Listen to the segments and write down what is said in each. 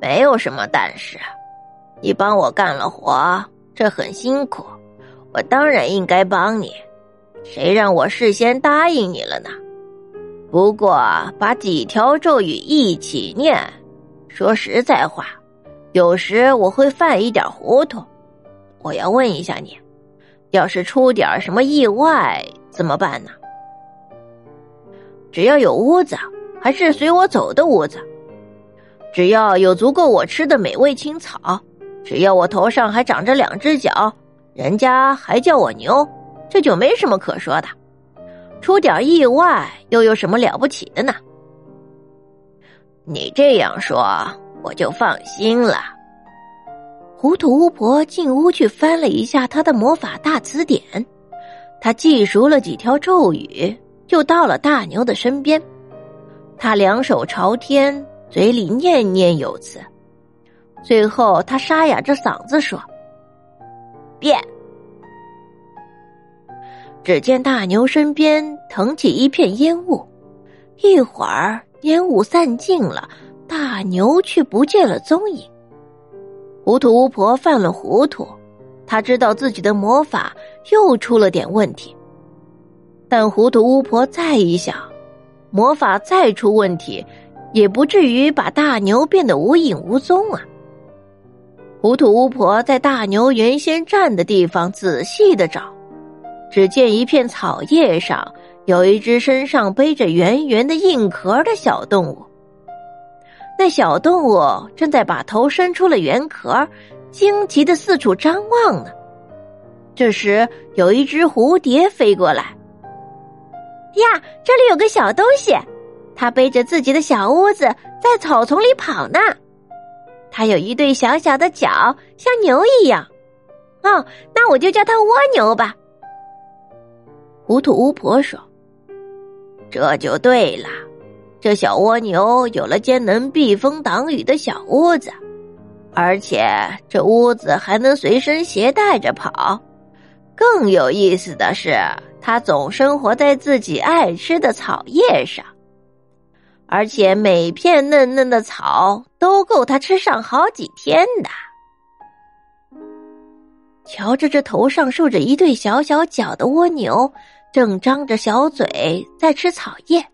没有什么但是，你帮我干了活，这很辛苦，我当然应该帮你。谁让我事先答应你了呢？不过把几条咒语一起念，说实在话，有时我会犯一点糊涂。我要问一下你，要是出点什么意外怎么办呢？只要有屋子，还是随我走的屋子。只要有足够我吃的美味青草，只要我头上还长着两只脚，人家还叫我牛，这就没什么可说的。出点意外又有什么了不起的呢？你这样说，我就放心了。糊涂巫婆进屋去翻了一下她的魔法大词典，她记熟了几条咒语，就到了大牛的身边。她两手朝天。嘴里念念有词，最后他沙哑着嗓子说：“变。”只见大牛身边腾起一片烟雾，一会儿烟雾散尽了，大牛却不见了踪影。糊涂巫婆犯了糊涂，她知道自己的魔法又出了点问题，但糊涂巫婆再一想，魔法再出问题。也不至于把大牛变得无影无踪啊！糊涂巫婆在大牛原先站的地方仔细的找，只见一片草叶上有一只身上背着圆圆的硬壳的小动物。那小动物正在把头伸出了圆壳，惊奇的四处张望呢。这时，有一只蝴蝶飞过来，呀，这里有个小东西。他背着自己的小屋子在草丛里跑呢，他有一对小小的脚，像牛一样。哦，那我就叫他蜗牛吧。糊涂巫婆说：“这就对了，这小蜗牛有了间能避风挡雨的小屋子，而且这屋子还能随身携带着跑。更有意思的是，它总生活在自己爱吃的草叶上。”而且每片嫩嫩的草都够他吃上好几天的。瞧着这头上竖着一对小小脚的蜗牛，正张着小嘴在吃草叶，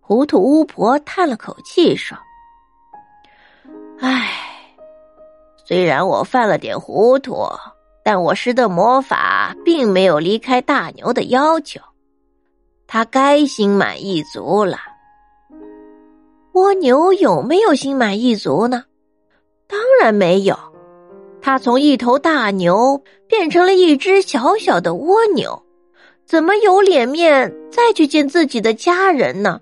糊涂巫婆叹了口气说：“唉，虽然我犯了点糊涂，但我施的魔法并没有离开大牛的要求，他该心满意足了。”蜗牛有没有心满意足呢？当然没有，它从一头大牛变成了一只小小的蜗牛，怎么有脸面再去见自己的家人呢？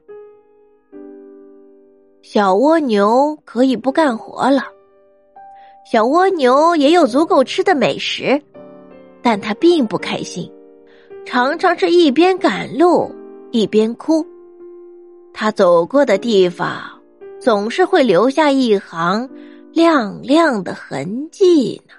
小蜗牛可以不干活了，小蜗牛也有足够吃的美食，但它并不开心，常常是一边赶路一边哭。他走过的地方，总是会留下一行亮亮的痕迹呢。